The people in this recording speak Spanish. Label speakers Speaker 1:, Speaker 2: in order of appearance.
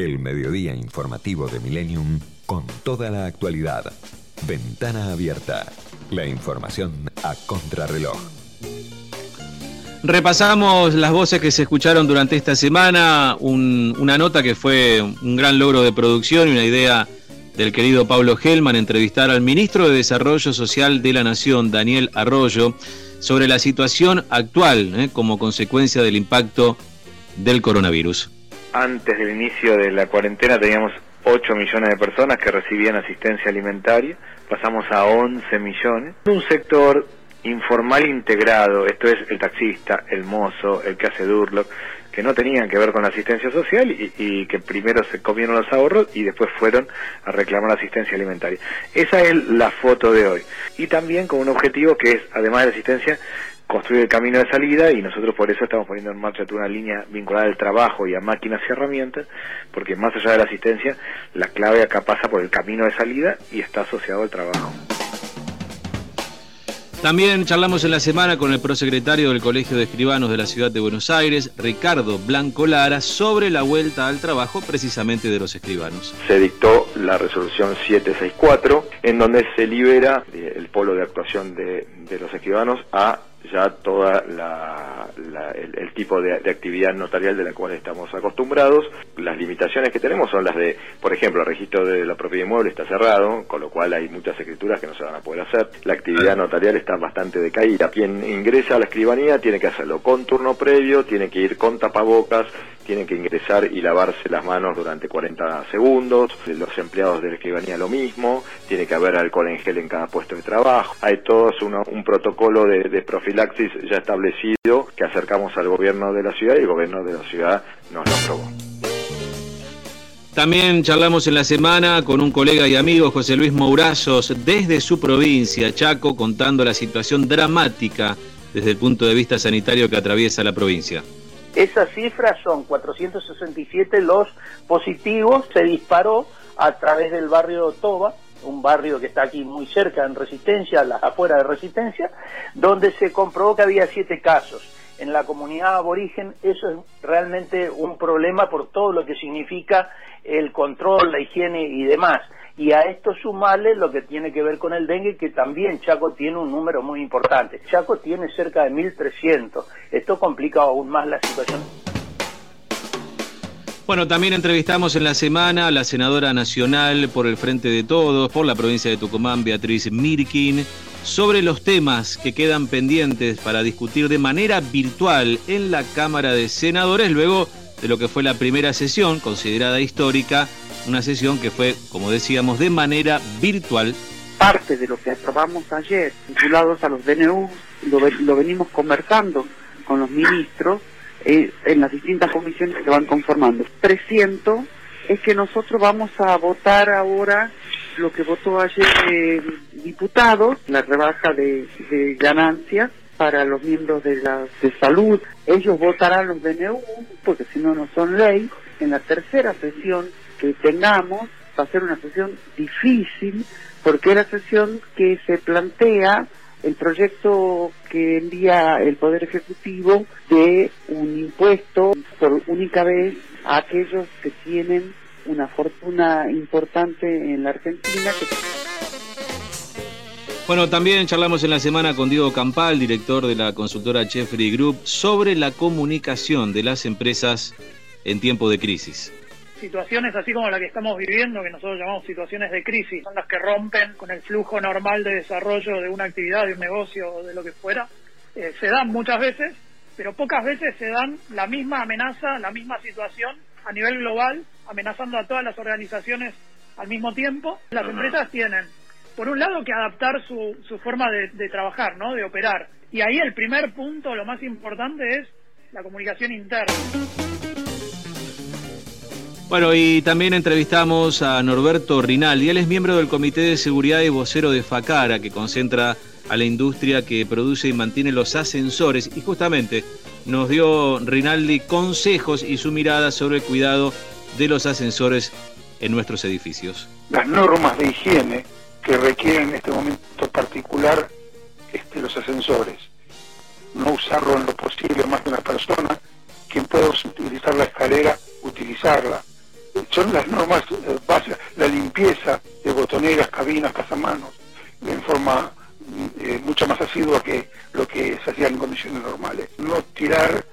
Speaker 1: El mediodía informativo de Millennium con toda la actualidad. Ventana abierta. La información a contrarreloj.
Speaker 2: Repasamos las voces que se escucharon durante esta semana, una nota que fue un gran logro de producción y una idea del querido Pablo Gelman entrevistar al ministro de Desarrollo Social de la Nación, Daniel Arroyo, sobre la situación actual eh, como consecuencia del impacto del coronavirus.
Speaker 3: Antes del inicio de la cuarentena teníamos 8 millones de personas que recibían asistencia alimentaria, pasamos a 11 millones. Un sector informal integrado, esto es el taxista, el mozo, el que hace Durlock, que no tenían que ver con la asistencia social y, que primero se comieron los ahorros y después fueron a reclamar asistencia alimentaria. Esa es la foto de hoy. Y también con un objetivo que es, además de la asistencia, construir el camino de salida y nosotros por eso estamos poniendo en marcha toda una línea vinculada al trabajo y a máquinas y herramientas, porque más allá de la asistencia, la clave acá pasa por el camino de salida y está asociado al trabajo.
Speaker 2: También charlamos en la semana con el prosecretario del Colegio de Escribanos de la Ciudad de Buenos Aires, Ricardo Blanco Lara, sobre la vuelta al trabajo precisamente de los escribanos.
Speaker 4: Se dictó la resolución 764, en donde se libera el polo de actuación de, de los escribanos a ya toda la, el, tipo de, actividad notarial de la cual estamos acostumbrados. Las limitaciones que tenemos son las de, por ejemplo, el registro de la propiedad inmueble está cerrado, con lo cual hay muchas escrituras que no se van a poder hacer. La actividad notarial está bastante decaída. Quien ingresa a la escribanía tiene que hacerlo con turno previo, tiene que ir con tapabocas, tiene que ingresar y lavarse las manos durante 40 segundos. Los empleados de la escribanía lo mismo, tiene que haber alcohol en gel en cada puesto de trabajo. Hay todo un protocolo de, de profilaxis ya establecido que acercamos al gobierno de la ciudad y el gobierno de la ciudad nos lo aprobó.
Speaker 2: También charlamos en la semana con un colega y amigo, José Luis Mourazos, desde su provincia, Chaco, contando la situación dramática desde el punto de vista sanitario que atraviesa la provincia.
Speaker 5: Esas cifras son 467 los positivos, se disparó a través del barrio Toba, un barrio que está aquí muy cerca en Resistencia, las afuera de Resistencia, donde se comprobó que había siete casos. En la comunidad aborigen eso es realmente un problema por todo lo que significa el control, la higiene y demás. Y a esto sumarle lo que tiene que ver con el dengue, que también Chaco tiene un número muy importante. Chaco tiene cerca de 1.300. Esto complica aún más la situación.
Speaker 2: Bueno, también entrevistamos en la semana a la senadora nacional por el Frente de Todos, por la provincia de Tucumán, Beatriz Mirkin, sobre los temas que quedan pendientes para discutir de manera virtual en la Cámara de Senadores, luego de lo que fue la primera sesión, considerada histórica, una sesión que fue, como decíamos, de manera virtual.
Speaker 6: Parte de lo que aprobamos ayer, vinculados a los DNU, lo, lo venimos conversando con los ministros, eh, en las distintas comisiones que van conformando. Presiento es que nosotros vamos a votar ahora lo que votó ayer el diputado, la rebaja de, ganancias para los miembros de la de salud. Ellos votarán los DNU, porque si no, no son ley. En la tercera sesión que tengamos, va a ser una sesión difícil, porque es la sesión que se plantea el proyecto que envía el Poder Ejecutivo de un impuesto por única vez a aquellos que tienen una fortuna importante en la Argentina.
Speaker 2: Bueno, también charlamos en la semana con Diego Campal, director de la consultora Jeffrey Group, sobre la comunicación de las empresas en tiempo de crisis
Speaker 7: situaciones así como la que estamos viviendo, que nosotros llamamos situaciones de crisis, son las que rompen con el flujo normal de desarrollo de una actividad, de un negocio o de lo que fuera, eh, se dan muchas veces, pero pocas veces se dan la misma amenaza, la misma situación a nivel global, amenazando a todas las organizaciones al mismo tiempo. Las empresas tienen, por un lado, que adaptar su, su forma de, de trabajar, ¿no? de operar. Y ahí el primer punto, lo más importante, es la comunicación interna.
Speaker 2: Bueno, y también entrevistamos a Norberto Rinaldi. Él es miembro del Comité de Seguridad y vocero de FACARA, que concentra a la industria que produce y mantiene los ascensores. Y justamente nos dio Rinaldi consejos y su mirada sobre el cuidado de los ascensores en nuestros edificios.
Speaker 8: Las normas de higiene que requieren en este momento particular este, los ascensores. No usarlo en lo posible más de una persona. Quien pueda utilizar la escalera, utilizarla son las normas eh, básicas, la limpieza de botoneras, cabinas, pasamanos, en forma eh, mucho más asidua que lo que se hacía en condiciones normales. No tirar,